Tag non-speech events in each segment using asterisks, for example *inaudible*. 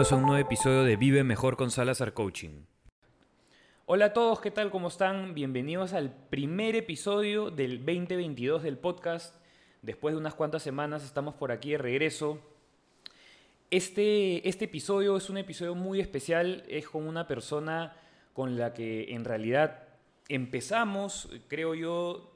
bienvenidos a un nuevo episodio de Vive Mejor con Salazar Coaching. Hola a todos, ¿qué tal? ¿Cómo están? Bienvenidos al primer episodio del 2022 del podcast. Después de unas cuantas semanas estamos por aquí de regreso. Este, este episodio es un episodio muy especial, es con una persona con la que en realidad empezamos, creo yo,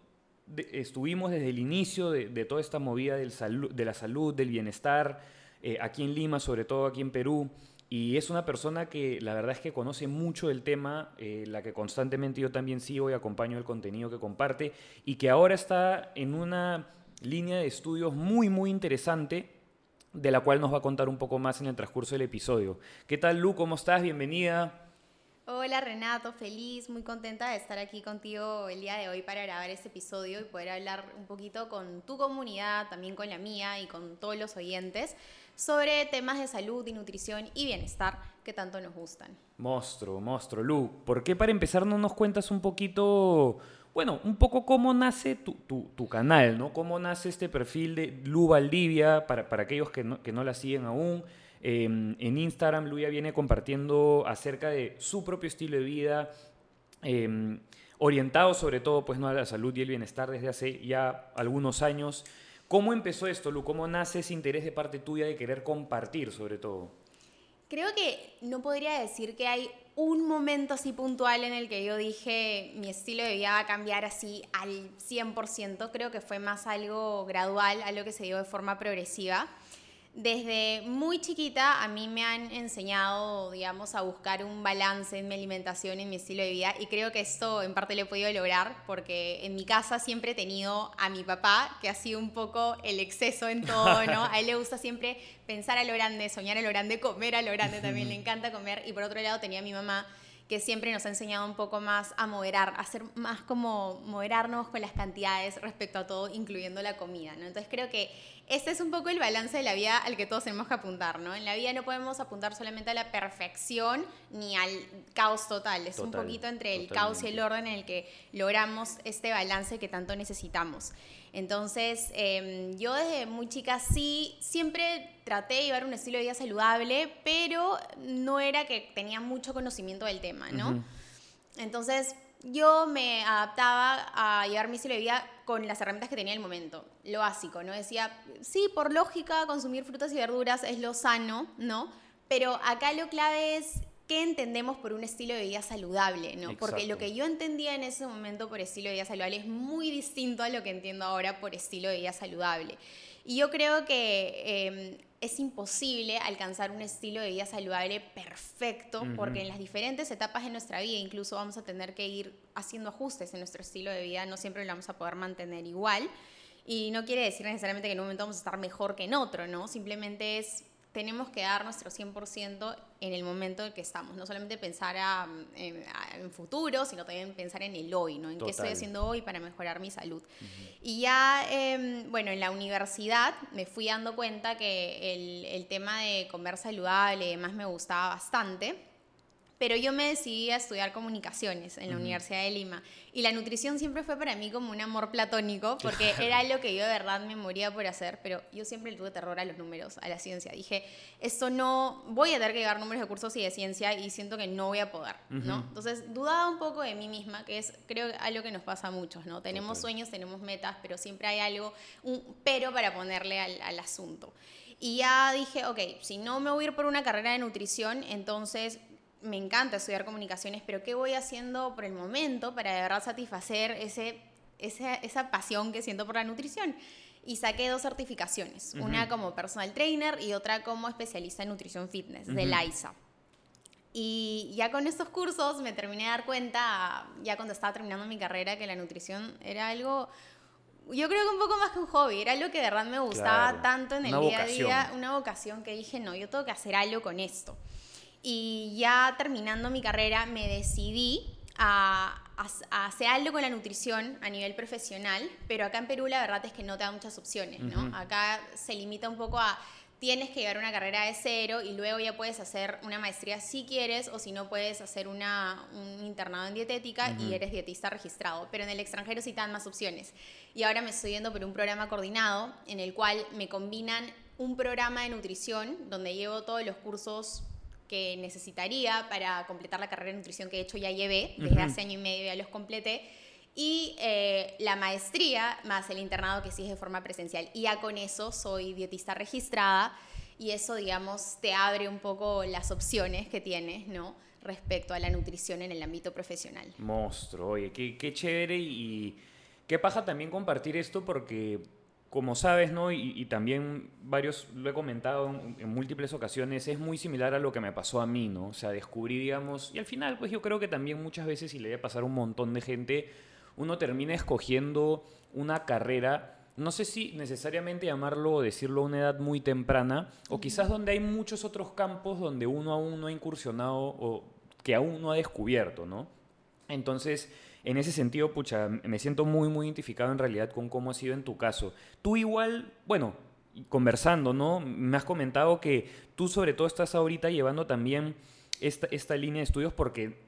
estuvimos desde el inicio de, toda esta movida del de la salud, del bienestar, eh, aquí en Lima, sobre todo aquí en Perú. Y es una persona que la verdad es que conoce mucho el tema, eh, la que constantemente yo también sigo y acompaño el contenido que comparte, y que ahora está en una línea de estudios muy, muy interesante, de la cual nos va a contar un poco más en el transcurso del episodio. ¿Qué tal, Lu? ¿Cómo estás? Bienvenida. Hola Renato, feliz, muy contenta de estar aquí contigo el día de hoy para grabar este episodio y poder hablar un poquito con tu comunidad, también con la mía y con todos los oyentes sobre temas de salud y nutrición y bienestar que tanto nos gustan. Monstruo, monstruo. Lu, ¿por qué para empezar no nos cuentas un poquito, bueno, un poco cómo nace tu, tu, canal, ¿no? Cómo nace este perfil de Lu Valdivia para, para aquellos que no, que no la siguen aún? Em, en Instagram, Luya viene compartiendo acerca de su propio estilo de vida, em, orientado sobre todo pues, ¿no? a la salud y el bienestar desde hace ya algunos años. ¿Cómo empezó esto, Lu? ¿Cómo nace ese interés de parte tuya de querer compartir sobre todo? Creo que no podría decir que hay un momento así puntual en el que yo dije mi estilo de cambiar así al 100%. Creo que fue más algo gradual, algo que se dio de forma progresiva desde muy chiquita a mí me han enseñado, digamos, a buscar un balance en mi alimentación, en mi estilo de vida y creo que esto en parte lo he podido lograr porque en mi casa siempre he tenido a mi papá, que ha sido un poco el exceso en todo, ¿no? A él le gusta siempre pensar a lo grande, soñar a lo grande, comer a lo grande también, le encanta comer y por otro lado tenía a mi mamá que siempre nos ha enseñado un poco más a moderar, a ser más como moderarnos con las cantidades respecto a todo, incluyendo la comida, ¿no? Entonces creo que este es un poco el balance de la vida al que todos tenemos que apuntar, ¿no? En la vida no podemos apuntar solamente a la perfección ni al caos total, es un poquito entre el caos y el orden en el que logramos este balance que tanto necesitamos. Entonces, em, yo desde muy chica sí, siempre traté de llevar un estilo de vida saludable, pero no era que tenía mucho conocimiento del tema, ¿no? Entonces, yo me adaptaba a llevar mi estilo de vida con las herramientas que tenía en el momento, lo básico, ¿no? Decía, sí, por lógica, consumir frutas y verduras es lo sano, ¿no? Pero acá lo clave es qué entendemos por un estilo de vida saludable, ¿no? Porque lo que yo entendía en ese momento por estilo de vida saludable es muy distinto a lo que entiendo ahora por estilo de vida saludable. Y yo creo que em, es imposible alcanzar un estilo de vida saludable perfecto, porque en las diferentes etapas de nuestra vida incluso vamos a tener que ir haciendo ajustes en nuestro estilo de vida, no siempre lo vamos a poder mantener igual. Y no quiere decir necesariamente que en un momento vamos a estar mejor que en otro, ¿no? Simplemente es tenemos que dar nuestro 100% en el momento en que estamos. No solamente pensar en, futuro, sino también pensar en el hoy, ¿no? En qué estoy haciendo hoy para mejorar mi salud. Y ya, em, bueno, en la universidad me fui dando cuenta que el, el tema de comer saludable y demás me gustaba bastante. Pero yo me decidí a estudiar comunicaciones en la Universidad de Lima. Y la nutrición siempre fue para mí como un amor platónico, porque era lo que yo de verdad me moría por hacer, pero yo siempre le tuve terror a los números, a la ciencia. Dije, esto no, voy a tener que llevar números de cursos y de ciencia y siento que no voy a poder, ¿no? Entonces dudaba un poco de mí misma, que es creo algo que nos pasa a muchos, ¿no? Tenemos sueños, tenemos metas, pero siempre hay algo, un pero para ponerle al, al asunto. Y ya dije, ok, si no me voy a ir por una carrera de nutrición, entonces me encanta estudiar comunicaciones, pero ¿qué voy haciendo por el momento para de verdad satisfacer ese, esa, pasión que siento por la nutrición? Y saqué dos certificaciones, una como personal trainer y otra como especialista en nutrición fitness, de LAISA. Y ya con estos cursos me terminé de dar cuenta, ya cuando estaba terminando mi carrera, que la nutrición era algo yo creo que un poco más que un hobby, era algo que de verdad me gustaba tanto en el día a día, una vocación que dije, no, yo tengo que hacer algo con esto. Y ya terminando mi carrera me decidí a, hacer algo con la nutrición a nivel profesional, pero acá en Perú la verdad es que no te da muchas opciones, ¿no? Acá se limita un poco a tienes que llevar una carrera de cero y luego ya puedes hacer una maestría si quieres o si no puedes hacer una, un internado en dietética y eres dietista registrado. Pero en el extranjero sí te dan más opciones. Y ahora me estoy yendo por un programa coordinado en el cual me combinan un programa de nutrición donde llevo todos los cursos que necesitaría para completar la carrera de nutrición que de hecho ya llevé, desde hace año y medio ya los completé, y eh, la maestría más el internado que sí es de forma presencial. Y ya con eso soy dietista registrada y eso, digamos, te abre un poco las opciones que tienes, ¿no? Respecto a la nutrición en el ámbito profesional. Monstruo, oye, qué, qué chévere y qué paja también compartir esto porque como sabes, ¿no? Y, también varios lo he comentado en, múltiples ocasiones, es muy similar a lo que me pasó a mí, ¿no? O sea, descubrí, digamos, y al final, pues yo creo que también muchas veces, y le debe pasar a un montón de gente, uno termina escogiendo una carrera, no sé si necesariamente llamarlo o decirlo a una edad muy temprana, o quizás donde hay muchos otros campos donde uno aún no ha incursionado o que aún no ha descubierto, ¿no? Entonces, en ese sentido, pucha, me siento muy, muy identificado en realidad con cómo ha sido en tu caso. Tú igual, bueno, conversando, ¿no? Me has comentado que tú sobre todo estás ahorita llevando también esta, línea de estudios porque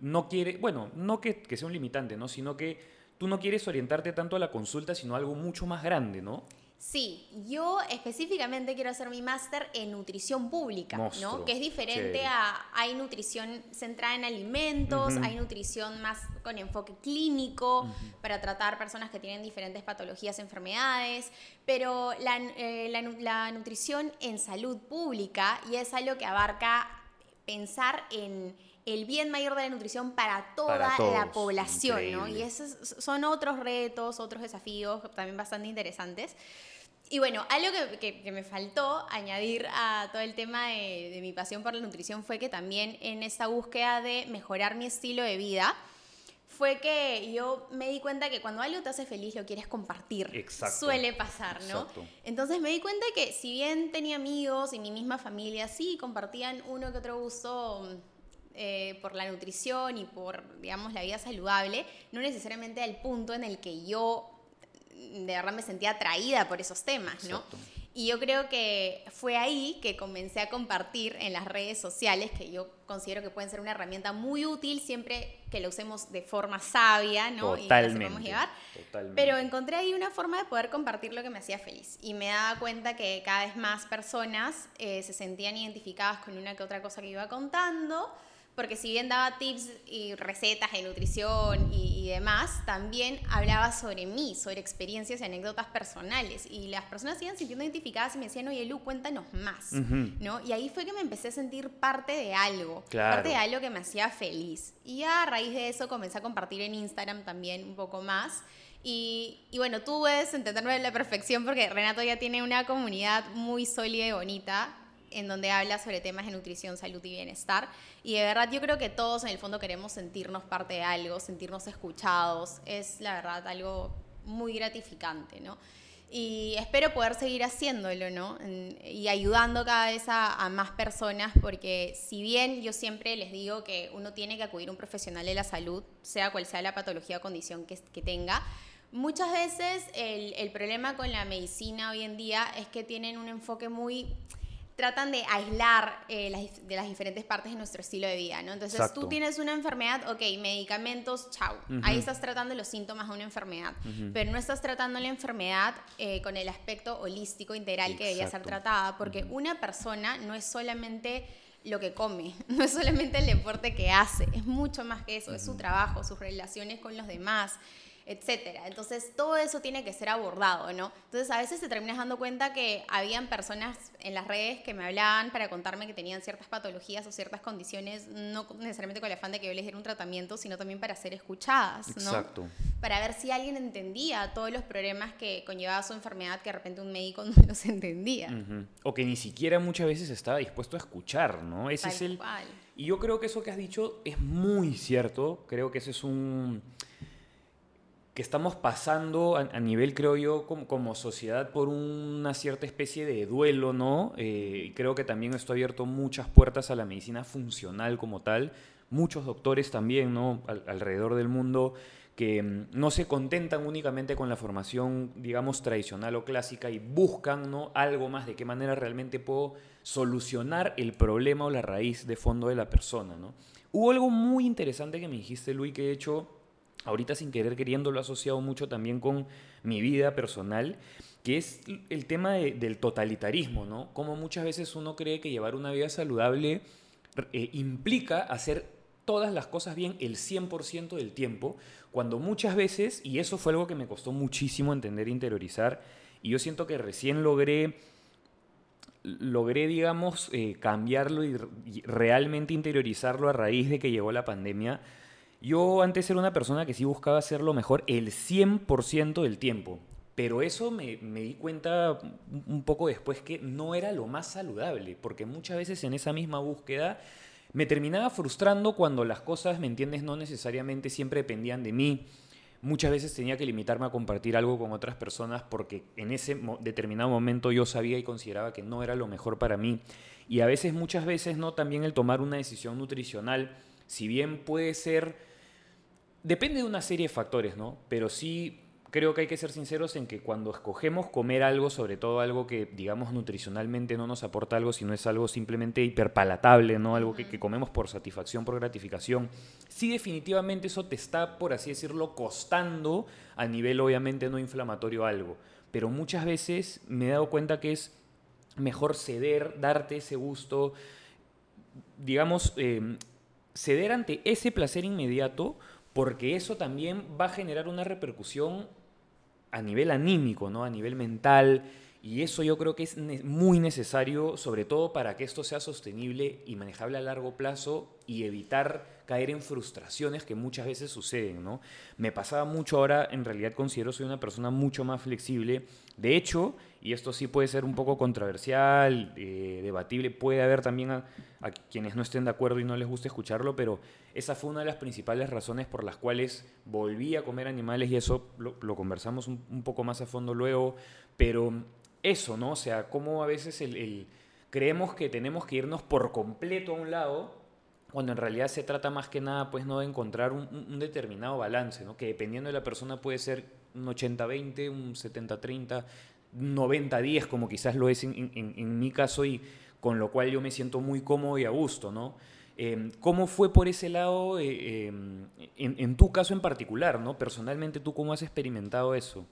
no quiere, bueno, no que, que sea un limitante, ¿no? Sino que tú no quieres orientarte tanto a la consulta, sino a algo mucho más grande, ¿no? Sí, yo específicamente quiero hacer mi máster en nutrición pública, ¿no? Que es diferente a hay nutrición centrada en alimentos, hay nutrición más con enfoque clínico para tratar personas que tienen diferentes patologías, enfermedades, pero la, eh, la nutrición en salud pública y es algo que abarca pensar en el bien mayor de la nutrición para toda la población, ¿no? Y esos son otros retos, otros desafíos también bastante interesantes. Y bueno, algo que, que, me faltó añadir a todo el tema de, de, mi pasión por la nutrición fue que también en esta búsqueda de mejorar mi estilo de vida, fue que yo me di cuenta que cuando algo te hace feliz lo quieres compartir. Exacto. Suele pasar, ¿no? Exacto. Entonces me di cuenta que si bien tenía amigos y mi misma familia, sí, compartían uno que otro gusto eh, por la nutrición y por, digamos, la vida saludable, no necesariamente al punto en el que yo de verdad me sentía atraída por esos temas, ¿no? Y yo creo que fue ahí que comencé a compartir en las redes sociales, que yo considero que pueden ser una herramienta muy útil siempre que la usemos de forma sabia, ¿no? Totalmente, y la llevar. Pero encontré ahí una forma de poder compartir lo que me hacía feliz. Y me daba cuenta que cada vez más personas eh, se sentían identificadas con una que otra cosa que iba contando porque si bien daba tips y recetas de nutrición y, demás, también hablaba sobre mí, sobre experiencias y anécdotas personales. Y las personas se iban sintiendo identificadas y me decían, oye, Lu, cuéntanos más. ¿no? Y ahí fue que me empecé a sentir parte de algo, parte de algo que me hacía feliz. Y a raíz de eso comencé a compartir en Instagram también un poco más. Y, y, bueno, tú puedes entenderme a la perfección porque Renato ya tiene una comunidad muy sólida y bonita en donde habla sobre temas de nutrición, salud y bienestar. Y de verdad yo creo que todos en el fondo queremos sentirnos parte de algo, sentirnos escuchados. Es la verdad algo muy gratificante, ¿no? Y espero poder seguir haciéndolo, ¿no? Y ayudando cada vez a, más personas, porque si bien yo siempre les digo que uno tiene que acudir a un profesional de la salud, sea cual sea la patología o condición que, que tenga, muchas veces el, el problema con la medicina hoy en día es que tienen un enfoque muy tratan de aislar eh, las, de las diferentes partes de nuestro estilo de vida, ¿no? Entonces, tú tienes una enfermedad, ok, medicamentos, chau. Ahí estás tratando los síntomas de una enfermedad, pero no estás tratando la enfermedad eh, con el aspecto holístico, integral que debería ser tratada, porque una persona no es solamente lo que come, *laughs* no es solamente el deporte que hace, es mucho más que eso, es su trabajo, sus relaciones con los demás, etcétera. Entonces, todo eso tiene que ser abordado, ¿no? Entonces, a veces te terminas dando cuenta que habían personas en las redes que me hablaban para contarme que tenían ciertas patologías o ciertas condiciones, no necesariamente con el afán de que yo les diera un tratamiento, sino también para ser escuchadas, ¿no? Exacto. Para ver si alguien entendía todos los problemas que conllevaba su enfermedad que de repente un médico *laughs* no los entendía. O que ni siquiera muchas veces estaba dispuesto a escuchar, ¿no? Ese es el... Y yo creo que eso que has dicho es muy cierto, creo que ese es un que estamos pasando a, nivel, creo yo, como, sociedad por una cierta especie de duelo, ¿no? Eh, creo que también esto ha abierto muchas puertas a la medicina funcional como tal. Muchos doctores también, ¿no? alrededor del mundo que mm, no se contentan únicamente con la formación, digamos, tradicional o clásica y buscan ¿no? algo más de qué manera realmente puedo solucionar el problema o la raíz de fondo de la persona. ¿no? Hubo algo muy interesante que me dijiste, Luis, que he hecho ahorita sin querer queriendo lo he asociado mucho también con mi vida personal, que es el tema del totalitarismo, ¿no? Como muchas veces uno cree que llevar una vida saludable eh, implica hacer todas las cosas bien el 100% del tiempo, cuando muchas veces, y eso fue algo que me costó muchísimo entender e interiorizar, y yo siento que recién logré, logré digamos, eh, cambiarlo y, y realmente interiorizarlo a raíz de que llegó la pandemia. Yo antes era una persona que sí buscaba hacerlo mejor el 100% del tiempo. Pero eso me, me, di cuenta un poco después que no era lo más saludable, porque muchas veces en esa misma búsqueda me terminaba frustrando cuando las cosas, ¿me entiendes?, no necesariamente siempre dependían de mí. Muchas veces tenía que limitarme a compartir algo con otras personas porque en ese determinado momento yo sabía y consideraba que no era lo mejor para mí. Y a veces, muchas veces, ¿no? También el tomar una decisión nutricional, si bien puede ser... Depende de una serie de factores, ¿no? Pero sí creo que hay que ser sinceros en que cuando escogemos comer algo, sobre todo algo que, digamos, nutricionalmente no nos aporta algo, sino es algo simplemente hiperpalatable, ¿no? Algo que, que, comemos por satisfacción, por gratificación, sí definitivamente eso te está, por así decirlo, costando a nivel obviamente no inflamatorio algo. Pero muchas veces me he dado cuenta que es mejor ceder, darte ese gusto, digamos, eh, ceder ante ese placer inmediato, porque eso también va a generar una repercusión a nivel anímico, ¿no? a nivel mental, y eso yo creo que es muy necesario, sobre todo para que esto sea sostenible y manejable a largo plazo y evitar caer en frustraciones que muchas veces suceden, ¿no? Me pasaba mucho ahora, en realidad considero soy una persona mucho más flexible. De hecho, y esto sí puede ser un poco controversial, eh, debatible, puede haber también a, quienes no estén de acuerdo y no les guste escucharlo, pero esa fue una de las principales razones por las cuales volví a comer animales y eso lo, conversamos un, poco más a fondo luego, pero eso, ¿no? O sea, cómo a veces el, creemos que tenemos que irnos por completo a un lado, cuando en realidad se trata más que nada, pues, ¿no? De encontrar un, un determinado balance, ¿no? Que dependiendo de la persona puede ser un 80-20, un 70-30, 90-10, como quizás lo es en, mi caso, y con lo cual yo me siento muy cómodo y a gusto, ¿no? Eh, ¿Cómo fue por ese lado, eh, eh, en, en, tu caso en particular, ¿no? Personalmente, ¿tú cómo has experimentado eso?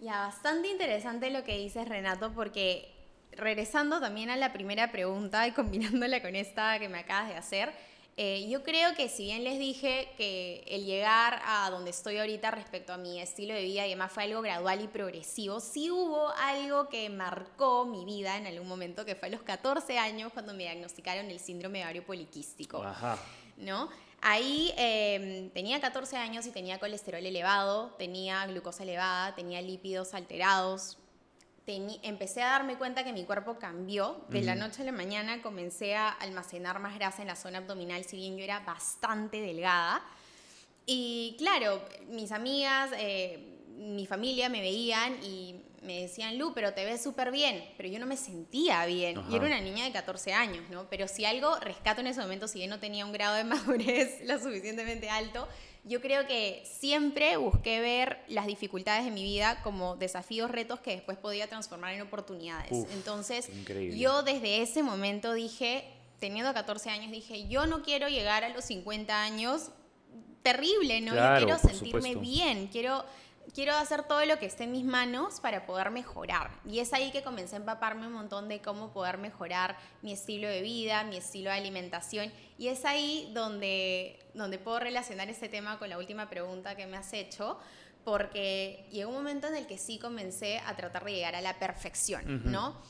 Ya, bastante interesante lo que dices, Renato, porque regresando también a la primera pregunta y *laughs* combinándola con esta que me acabas de hacer, eh, yo creo que si bien les dije que el llegar a donde estoy ahorita respecto a mi estilo de vida y demás fue algo gradual y progresivo, sí hubo algo que marcó mi vida en algún momento, que fue a los 14 años cuando me diagnosticaron el síndrome ovario poliquístico. Ajá. ¿No? Ahí eh, tenía 14 años y tenía colesterol elevado, tenía glucosa elevada, tenía lípidos alterados. Empecé a darme cuenta que mi cuerpo cambió. De uh -huh. la noche a la mañana comencé a almacenar más grasa en la zona abdominal, si bien yo era bastante delgada. Y claro, mis amigas, eh, mi familia me veían y me decían, Lu, pero te ves súper bien, pero yo no me sentía bien. Ajá. Y era una niña de 14 años, ¿no? Pero si algo rescato en ese momento, si bien no tenía un grado de *laughs* madurez lo suficientemente alto, yo creo que siempre busqué ver las dificultades de mi vida como desafíos, retos que después podía transformar en oportunidades. Uf, Entonces, increíble. yo desde ese momento dije, teniendo 14 años, dije, yo no quiero llegar a los 50 años terrible, ¿no? Claro, yo quiero sentirme bien, quiero quiero hacer todo lo que esté en mis manos para poder mejorar. Y es ahí que comencé a empaparme un montón de cómo poder mejorar mi estilo de vida, mi estilo de alimentación. Y es ahí donde, donde puedo relacionar este tema con la última pregunta que me has hecho, porque llegó un momento en el que sí comencé a tratar de llegar a la perfección, uh -huh. ¿no?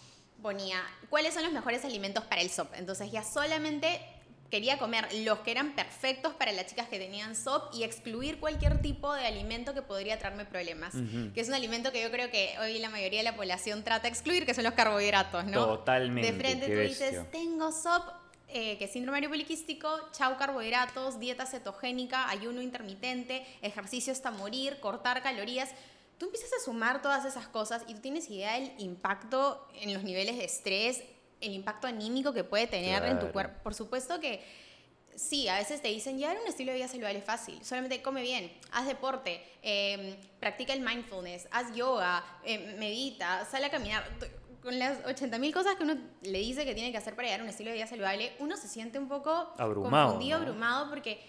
Ponía, ¿cuáles son los mejores alimentos para el SOP? Entonces ya solamente quería comer los que eran perfectos para las chicas que tenían SOP y excluir cualquier tipo de alimento que podría traerme problemas. Uh -huh. Que es un alimento que yo creo que hoy la mayoría de la población trata de excluir, que son los carbohidratos, ¿no? Totalmente. De frente tú dices, tengo SOP, eh, que es síndrome poliquístico, chau carbohidratos, dieta cetogénica, ayuno intermitente, ejercicio hasta morir, cortar calorías. Tú empiezas a sumar todas esas cosas y tú tienes idea del impacto en los niveles de estrés, el impacto anímico que puede tener claro. en tu cuerpo. Por supuesto que sí, a veces te dicen, ya era un estilo de vida saludable fácil, solamente come bien, haz deporte, eh, practica el mindfulness, haz yoga, eh, medita, sale a caminar. Con las 80.000 cosas que uno le dice que tiene que hacer para llegar a un estilo de vida saludable, uno se siente un poco abrumado, confundido, ¿no? abrumado, porque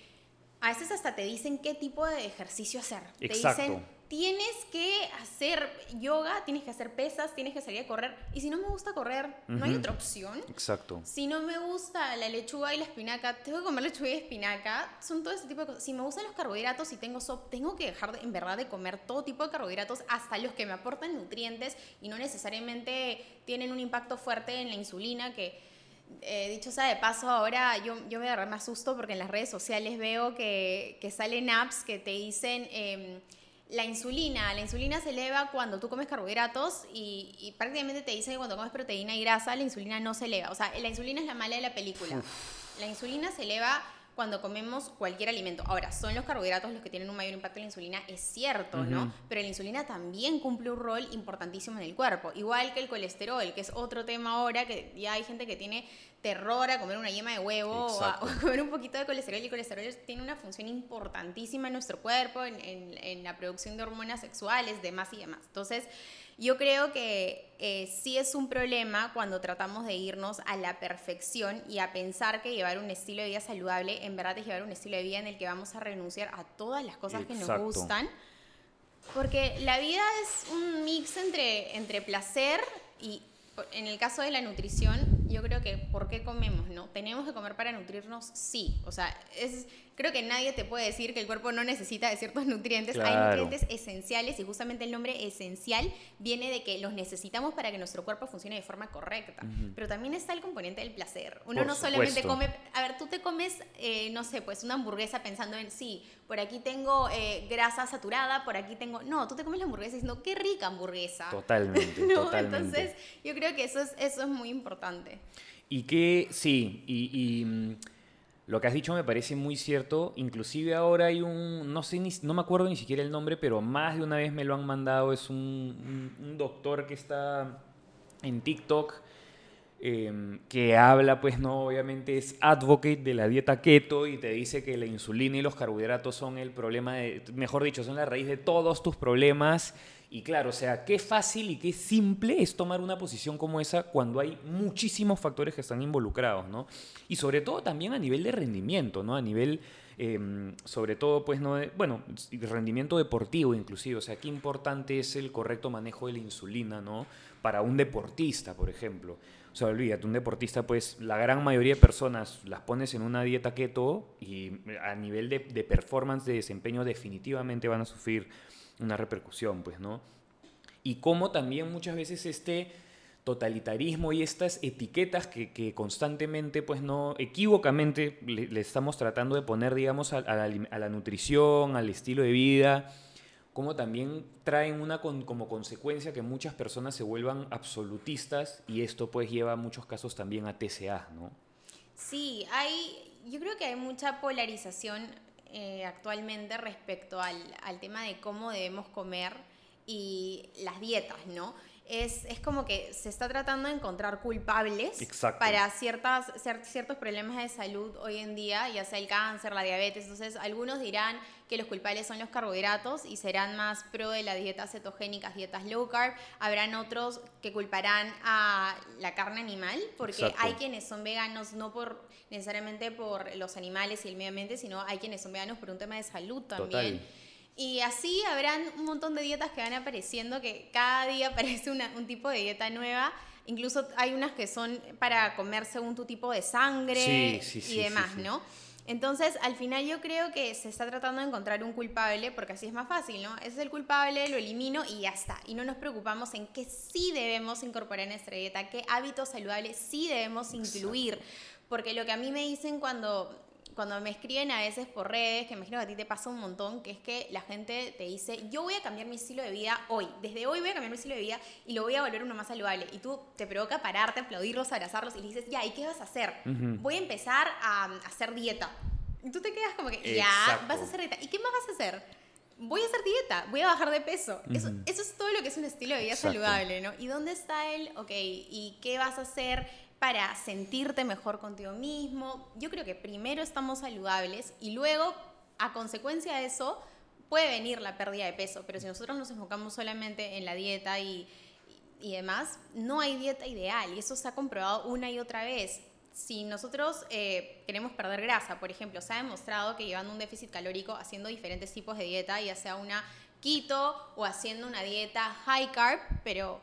a veces hasta te dicen qué tipo de ejercicio hacer. Exacto. Te dicen, tienes que hacer yoga, tienes que hacer pesas, tienes que salir a correr. Y si no me gusta correr, no hay otra opción. Exacto. Si no me gusta la lechuga y la espinaca, tengo que comer lechuga y espinaca. Son todo ese tipo de cosas. Si me gustan los carbohidratos y tengo SOP, tengo que dejar de- en verdad de comer todo tipo de carbohidratos, hasta los que me aportan nutrientes y no necesariamente tienen un impacto fuerte en la insulina, que eh, dicho sea de paso, ahora yo, yo me, me asusto porque en las redes sociales veo que, que salen apps que te dicen... em, la insulina, la insulina se eleva cuando tú comes carbohidratos y, y prácticamente te dicen que cuando comes proteína y grasa la insulina no se eleva. O sea, la insulina es la mala de la película. La insulina se eleva cuando comemos cualquier alimento. Ahora, son los carbohidratos los que tienen un mayor impacto en la insulina, es cierto, ¿no? Pero la insulina también cumple un rol importantísimo en el cuerpo, igual que el colesterol, que es otro tema ahora, que ya hay gente que tiene terror a comer una yema de huevo o a, Exacto. o *laughs* a comer un poquito de colesterol y el colesterol tiene una función importantísima en nuestro cuerpo, en, en- en la producción de hormonas sexuales, demás y demás. Entonces, yo creo que eh, sí es un problema cuando tratamos de irnos a la perfección y a pensar que llevar un estilo de vida saludable en verdad es llevar un estilo de vida en el que vamos a renunciar a todas las cosas que nos gustan. Porque la vida es un mix entre, entre placer y, en el caso de la nutrición, yo creo que ¿por qué comemos? ¿No? ¿Tenemos que comer para nutrirnos? Sí. O sea, es, creo que nadie te puede decir que el cuerpo no necesita de ciertos *laughs* nutrientes. Hay nutrientes esenciales y justamente el nombre esencial viene de que los necesitamos para que nuestro cuerpo funcione de forma correcta. Pero también está el componente del placer. Uno Por no solamente supuesto. come a ver, tú te comes, eh, no sé, pues una hamburguesa pensando en, sí, por aquí tengo eh, grasa saturada, por aquí tengo... No, tú te comes la hamburguesa diciendo, qué rica hamburguesa. Totalmente, *laughs* ¿No? totalmente. Entonces, yo creo que eso es, eso es muy importante. Y que sí, y, y, mm, lo que has dicho me parece muy cierto. Inclusive ahora hay un, no sé, ni, no me acuerdo ni siquiera el nombre, pero más de una vez me lo han mandado. Es un, doctor que está en TikTok eh, que habla, pues no, obviamente es advocate de la dieta keto y te dice que la insulina y los carbohidratos son el problema, de, mejor dicho, son la raíz de todos tus problemas. Y claro, o sea, qué fácil y qué simple es tomar una posición como esa cuando hay muchísimos factores que están involucrados, ¿no? Y sobre todo también a nivel de rendimiento, ¿no? A nivel, eh, sobre todo, pues, ¿no? de- bueno, rendimiento deportivo inclusive, o sea, qué importante es el correcto manejo de la insulina, ¿no? Para un deportista, por ejemplo. O sea, olvídate, un deportista, pues la gran mayoría de personas las pones en una dieta keto y a nivel de performance, de desempeño, definitivamente van a sufrir una repercusión, pues, ¿no? Y cómo también muchas veces este totalitarismo y estas etiquetas que, constantemente, pues no, equívocamente le, estamos tratando de poner, digamos, a, a la, a nutrición, al estilo de vida, como también traen una como consecuencia que muchas personas se vuelvan absolutistas y esto pues lleva en muchos casos también a TCA, ¿no? Sí, hay, yo creo que hay mucha polarización eh, actualmente respecto al, al tema de cómo debemos comer y las dietas, ¿no? Es, es como que se está tratando de encontrar culpables Exacto. para ciertas, cier- ciertos problemas de salud hoy en día, ya sea el cáncer, la diabetes. Entonces, algunos dirán que los culpables son los carbohidratos y serán más pro de las dietas cetogénicas, dietas low carb. Habrán otros que culparán a la carne animal, porque Exacto. hay quienes son veganos no por necesariamente por los animales y el medio ambiente, sino hay quienes son veganos por un tema de salud también. Total. Y así habrán un montón de dietas que van apareciendo, que cada día *laughs* aparece una- un tipo de dieta nueva. Incluso hay unas que son para comer según tu tipo de sangre Sí, sí, sí, y demás, sí. ¿no? Entonces, al final yo creo que se está tratando de encontrar un culpable, porque así es más fácil, ¿no? Ese es el culpable, lo elimino y ya está. Y no nos preocupamos en qué sí debemos incorporar en nuestra dieta, qué hábitos saludables sí debemos incluir. Porque lo que a mí me dicen cuando, cuando me escriben a veces por redes, que me imagino que a ti te pasa un montón, que es que la gente te dice, yo voy a cambiar mi estilo de vida hoy. Desde hoy voy a cambiar mi estilo de vida y lo voy a volver uno más saludable. Y tú te provoca pararte, aplaudirlos, abrazarlos y le dices, ya, ¿y qué vas a hacer? Ujú. Voy a empezar a, a hacer dieta. Y tú te quedas como que, ya, Exacto. vas a hacer dieta. ¿Y qué más vas a hacer? Voy a hacer dieta, voy a bajar de peso. eso, Ujú. eso es todo lo que es un estilo de vida Exacto. saludable, ¿no? ¿Y dónde está el, ok, y qué vas a hacer para sentirte mejor contigo mismo? Yo creo que primero estamos saludables y luego, a consecuencia de eso, puede venir la pérdida de peso. Pero si nosotros nos enfocamos solamente en la dieta y, y demás, no hay dieta ideal y eso se ha comprobado una y otra vez. Si nosotros eh, queremos perder grasa, por ejemplo, se ha demostrado que llevando un déficit calórico, haciendo diferentes tipos de dieta, ya sea una keto o haciendo una dieta high carb, pero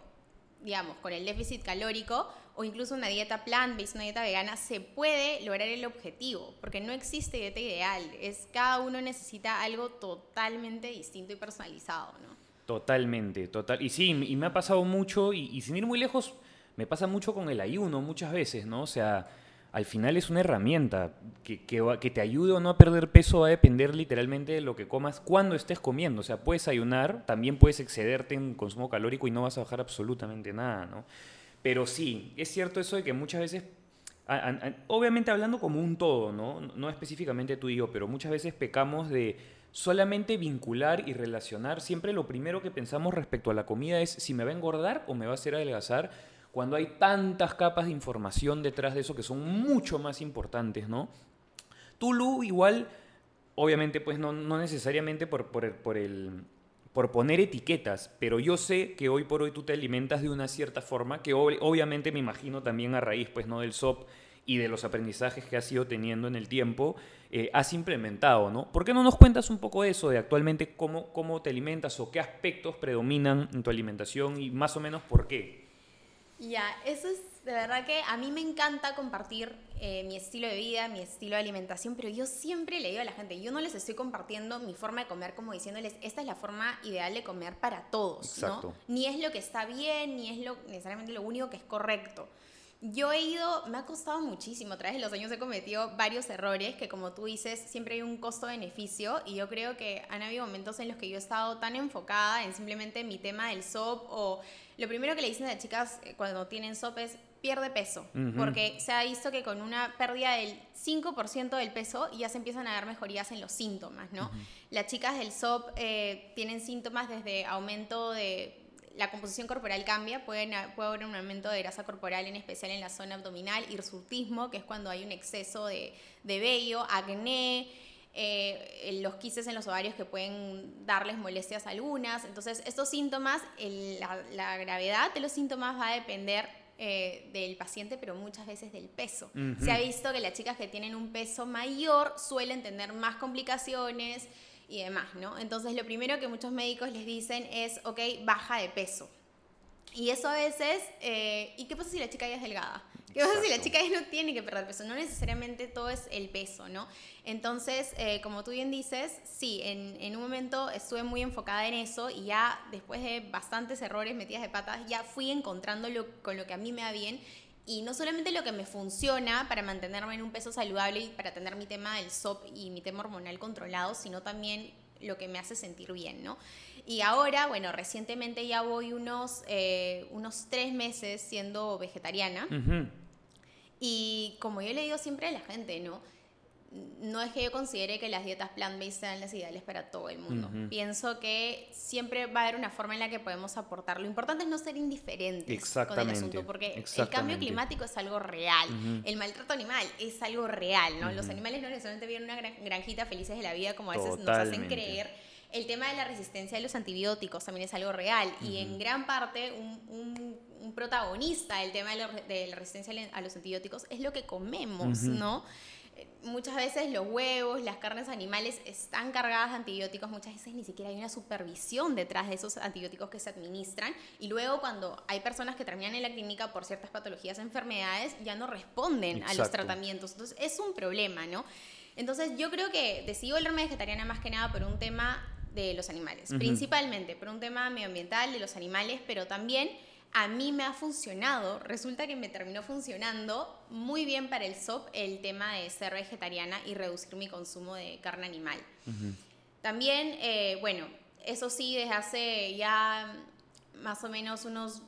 digamos, con el déficit calórico o incluso una dieta plant-based, una dieta vegana, se puede lograr el objetivo, porque no existe dieta ideal, es cada uno necesita algo totalmente distinto y personalizado, ¿no? Totalmente, total. Y sí, y me ha pasado mucho, y, sin ir muy lejos, me pasa mucho con el ayuno muchas veces, ¿no? O sea, al final es una herramienta que, que, te ayude o no a perder peso a depender literalmente de lo que comas cuando estés comiendo. O sea, puedes ayunar, también puedes excederte en consumo calórico y no vas a bajar absolutamente nada, ¿no? Pero sí, es cierto eso de que muchas veces, obviamente hablando como un todo, ¿no? No específicamente tú y yo, pero muchas veces pecamos de solamente vincular y relacionar. Siempre lo primero que pensamos respecto a la comida es si me va a engordar o me va a hacer adelgazar cuando hay tantas capas de información detrás de eso que son mucho más importantes, ¿no? Tulu igual, obviamente, pues no, necesariamente por, por, por, el, por poner etiquetas, pero yo sé que hoy por hoy tú te alimentas de una cierta forma, que obviamente me imagino también a raíz, pues, ¿no? Del SOP y de los aprendizajes que has ido teniendo en el tiempo, eh, has implementado, ¿no? ¿Por qué no nos cuentas un poco eso, de actualmente cómo, cómo te alimentas o qué aspectos predominan en tu alimentación y más o menos por qué? Ya, eso es de verdad que a mí me encanta compartir eh, mi estilo de vida, mi estilo de alimentación, pero yo siempre le digo a la gente, yo no les estoy compartiendo mi forma de comer como diciéndoles, esta es la forma ideal de comer para todos, ¿no? Ni es lo que está bien, ni es lo, necesariamente lo único que es correcto. Yo he ido, me ha costado muchísimo, a través de los años he cometido varios errores que como tú dices, siempre hay un costo-beneficio y yo creo que han habido momentos en los que yo he estado tan enfocada en simplemente mi tema del SOP o lo primero que le dicen a las chicas eh, cuando tienen SOP es pierde peso, porque se ha visto que con una pérdida del 5% del peso ya se empiezan a dar mejorías en los síntomas, ¿no? Las chicas del SOP eh, tienen síntomas desde aumento de la composición corporal cambia, puede, puede haber un aumento de grasa corporal, en especial en la zona abdominal, hirsutismo, que es cuando hay un exceso de, de vello, acné, eh, los quises en los ovarios que pueden darles molestias algunas. Entonces, estos síntomas, la, gravedad de los síntomas va a depender eh, del paciente, pero muchas veces del peso. Se ha visto que las chicas que tienen un peso mayor suelen tener más complicaciones y demás, ¿no? Entonces, lo primero que muchos médicos les dicen es, ok, baja de peso. Y eso a veces, eh, ¿y qué pasa si la chica ya es delgada? ¿Qué pasa si la chica no tiene que perder peso? No necesariamente todo es el peso, ¿no? Entonces, eh, como tú bien dices, sí, en, en, un momento estuve muy enfocada en eso y ya después de bastantes errores, metidas de patas, ya fui encontrando con lo que a mí me va bien y no solamente lo que me funciona para mantenerme en un peso saludable y para tener mi tema del SOP y mi tema hormonal controlado, sino también lo que me hace sentir bien, ¿no? Y ahora, bueno, recientemente ya voy unos, eh, unos tres meses siendo vegetariana. Y como yo le digo siempre a la gente, ¿no? No es que yo considere que las dietas plant-based sean las ideales para todo el mundo. Pienso que siempre va a haber una forma en la que podemos aportar. Lo importante es no ser indiferentes con el asunto, porque el cambio climático es algo real. El maltrato animal es algo real, ¿no? Los animales no necesariamente viven una granjita felices de la vida como a veces nos hacen creer el tema de la resistencia a los antibióticos también es algo real y en gran parte un, protagonista del tema de la, resistencia a los antibióticos es lo que comemos, ¿no? Eh, muchas veces los huevos, las carnes animales están cargadas de antibióticos, muchas veces ni siquiera hay una supervisión detrás de esos antibióticos que se administran y luego cuando hay personas que terminan en la clínica por ciertas patologías, enfermedades, ya no responden a los tratamientos. Entonces es un problema, ¿no? Entonces yo creo que decidí volverme vegetariana más que nada por un tema de los animales, principalmente por un tema medioambiental de los animales, pero también a mí me ha funcionado, resulta que me terminó funcionando muy bien para el SOP el tema de ser vegetariana y reducir mi consumo de carne animal. También, eh, bueno, eso sí, desde hace ya más o menos unos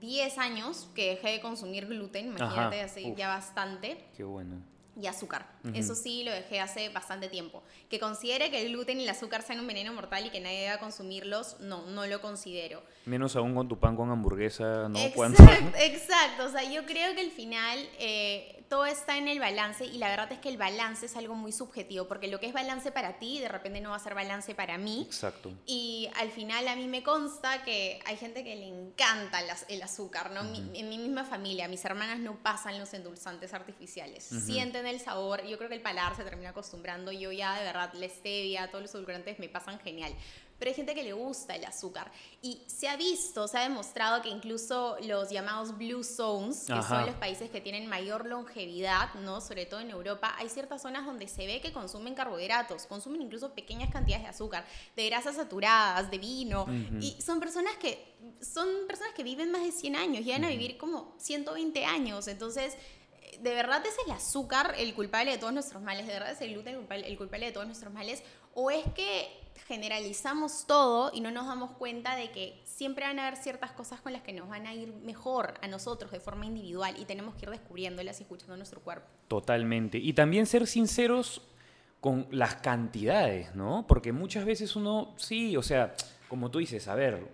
10 años que dejé de consumir gluten, imagínate, hace ya bastante. Qué bueno y azúcar. Eso sí lo dejé hace bastante tiempo. Que considere que el gluten y el azúcar sean un veneno mortal y que nadie deba consumirlos, no, no lo considero. Menos aún con tu pan con hamburguesa, ¿no? Exacto, *laughs* exacto. O sea, yo creo que al final eh, todo está en el balance y la verdad es que el balance es algo muy subjetivo, porque lo que es balance para ti de repente no va a ser balance para mí. Exacto. Y al final a mí me consta que hay gente que le encanta el azúcar, ¿no? en mi misma familia, mis hermanas no pasan los endulzantes artificiales, sienten el sabor, yo creo que el paladar se termina acostumbrando, yo ya de verdad la stevia, todos los edulcorantes me pasan genial pero hay gente que le gusta el azúcar. Y se ha visto, se ha demostrado que incluso los llamados blue zones, que son los países que tienen mayor longevidad, ¿no? Sobre todo en Europa, hay ciertas zonas donde se ve que consumen carbohidratos, consumen incluso pequeñas cantidades de azúcar, de grasas saturadas, de vino, y son personas que son personas que viven más de 100 años, llegan a vivir como 120 años, entonces de verdad es el azúcar el culpable de todos nuestros males, de verdad es el gluten el culpable de todos nuestros males, o es que generalizamos todo y no nos damos cuenta de que siempre van a haber ciertas cosas con las que nos van a ir mejor a nosotros de forma individual y tenemos que ir descubriéndolas y escuchando nuestro cuerpo. Totalmente. Y también ser sinceros con las cantidades, ¿no? Porque muchas veces uno, sí, o sea, como tú dices, a ver,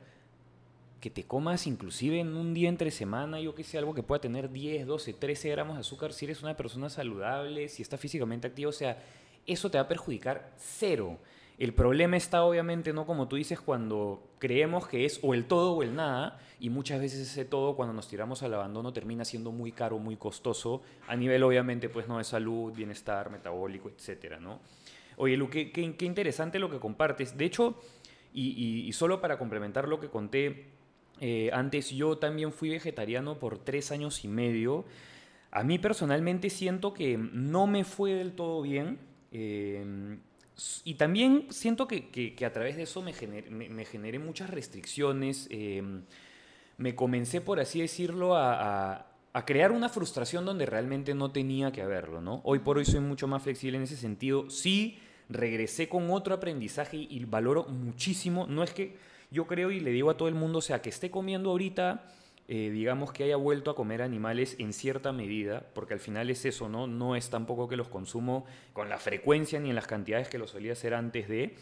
que te comas inclusive en un día entre semana, yo que sé, algo que pueda tener 10, 12, 13 gramos de azúcar, si eres una persona saludable, si estás físicamente activo, o sea, eso te va a perjudicar cero. El problema está obviamente, no como tú dices, cuando creemos que es o el todo o el nada, y muchas veces ese todo cuando nos tiramos al abandono termina siendo muy caro, muy costoso, a nivel obviamente pues no de salud, bienestar, metabólico, etcétera, ¿no? Oye, Lu, qué, qué, interesante lo que compartes. De hecho, y, y, solo para complementar lo que conté eh, antes, yo también fui vegetariano por tres años y medio. A mí personalmente siento que no me fue del todo bien. Eh, y también siento que, a través de eso me, generé muchas restricciones. Em, me comencé, por así decirlo, a, crear una frustración donde realmente no tenía que haberlo, ¿no? Hoy por hoy soy mucho más flexible en ese sentido. Sí, regresé con otro aprendizaje y valoro muchísimo. No es que yo creo y le digo a todo el mundo, o sea, que esté comiendo ahorita eh, digamos que haya vuelto a comer animales en cierta medida, porque al final es eso, ¿no? No es tampoco que los consumo con la frecuencia ni en las cantidades que lo solía hacer antes de.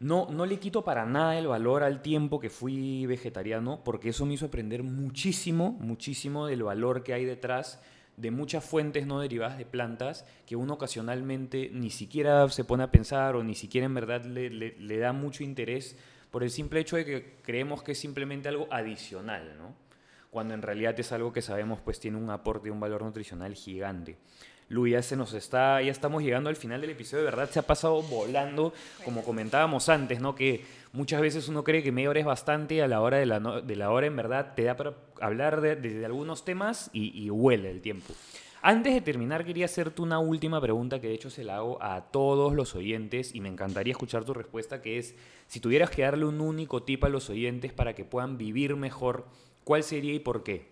No, no le quito para nada el valor al tiempo que fui vegetariano, porque eso me hizo aprender muchísimo, muchísimo del valor que hay detrás de muchas fuentes no derivadas de plantas que uno ocasionalmente ni siquiera se pone a pensar o ni siquiera en verdad le, le da mucho interés por el simple hecho de que creemos que es simplemente algo adicional, ¿no? Cuando en realidad es algo que sabemos pues tiene un aporte y un valor nutricional gigante. Lu, ya se nos está, ya estamos llegando al final del episodio, de verdad se ha pasado volando, como comentábamos antes, ¿no? Que muchas veces uno cree que media hora bastante, a la hora de la, hora en verdad te da para hablar de, algunos temas y, y huele el tiempo. Antes de terminar, quería hacerte una última pregunta que de hecho se la hago a todos los oyentes y me encantaría escuchar tu respuesta, que es, si tuvieras que darle un único tip a los oyentes para que puedan vivir mejor, ¿cuál sería y por qué?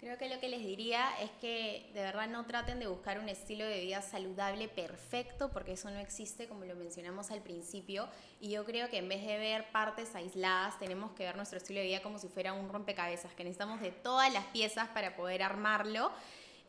Creo que lo que les diría es que de verdad no traten de buscar un estilo de vida saludable perfecto, porque eso no existe, como lo mencionamos al principio. Y yo creo que en vez de ver partes aisladas, tenemos que ver nuestro estilo de vida como si fuera un rompecabezas, que necesitamos de todas las piezas para poder armarlo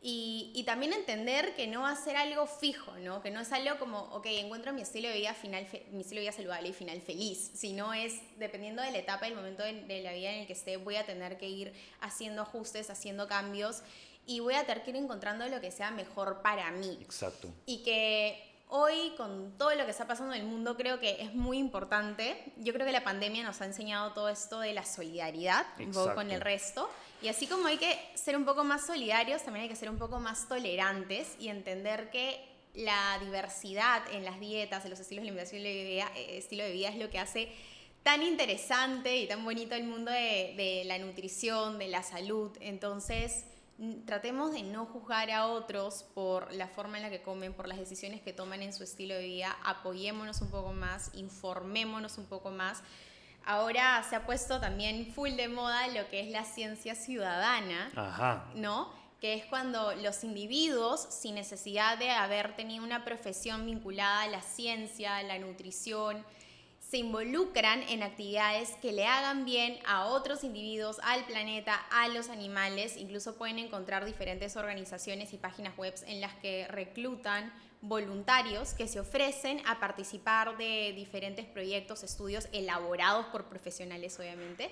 y, también entender que no va a ser algo fijo, ¿no? Que no es algo como, ok, encuentro mi estilo de vida final, mi estilo de vida saludable y final feliz, sino es, dependiendo de la etapa, del momento de, de, la vida en el que esté, voy a tener que ir haciendo ajustes, haciendo cambios y voy a tener que ir encontrando lo que sea mejor para mí. Exacto. Y que hoy, con todo lo que está pasando en el mundo, creo que es muy importante. Yo creo que la pandemia nos ha enseñado todo esto de la solidaridad con el resto. Y así como hay que ser un poco más solidarios, también hay que ser un poco más tolerantes y entender que la diversidad en las dietas, en los estilos de alimentación y eh, estilo de vida es lo que hace tan interesante y tan bonito el mundo de, de la nutrición, de la salud. Entonces, tratemos de no juzgar a otros por la forma en la que comen, por las decisiones que toman en su estilo de vida, apoyémonos un poco más, informémonos un poco más. Ahora se ha puesto también full de moda lo que es la ciencia ciudadana, ¿no? Que es cuando los individuos, sin necesidad de haber tenido una profesión vinculada a la ciencia, a la nutrición, se involucran en actividades que le hagan bien a otros individuos, al planeta, a los animales. Incluso pueden encontrar diferentes organizaciones y páginas web en las que reclutan voluntarios que se ofrecen a participar de diferentes proyectos, estudios elaborados por profesionales, obviamente.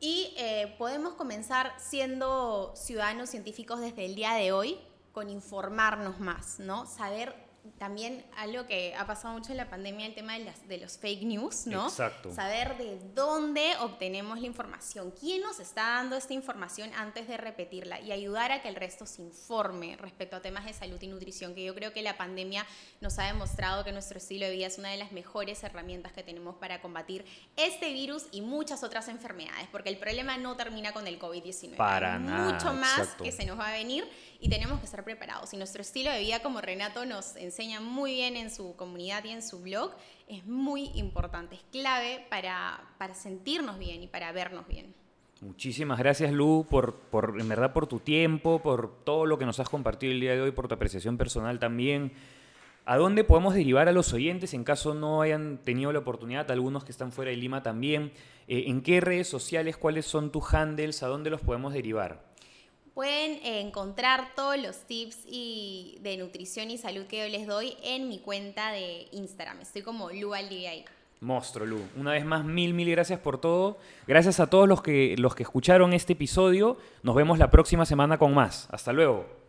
Y eh, podemos comenzar siendo ciudadanos científicos desde el día de hoy con informarnos más, ¿no? Saber también algo que ha pasado mucho en la pandemia, el tema de, las, de los fake news, ¿no? Exacto. Saber de dónde obtenemos la información, quién nos está dando esta información antes de repetirla y ayudar a que el resto se informe respecto a temas de salud y nutrición, que yo creo que la pandemia nos ha demostrado que nuestro estilo de vida es una de las mejores herramientas que tenemos para combatir este virus y muchas otras enfermedades, porque el problema no termina con el COVID-19. Para Hay nada, Mucho más exacto. que se nos va a venir y tenemos que estar preparados. Y nuestro estilo de vida, como Renato nos enseña muy bien en su comunidad y en su blog, es muy importante, es clave para, para sentirnos bien y para vernos bien. Muchísimas gracias, Lu, por, por, en verdad, por tu tiempo, por todo lo que nos has compartido el día de hoy, por tu apreciación personal también. ¿A dónde podemos derivar a los oyentes en caso no hayan tenido la oportunidad, algunos que están fuera de Lima también? Eh, ¿En qué redes sociales, cuáles son tus handles, a dónde los podemos derivar? Pueden eh, encontrar todos los tips y de nutrición y salud que yo les doy en mi cuenta de Instagram. Estoy como Lualdi ahí. Monstruo, Lu. Una vez más, mil, mil gracias por todo. Gracias a todos los que, los que escucharon este episodio. Nos vemos la próxima semana con más. Hasta luego.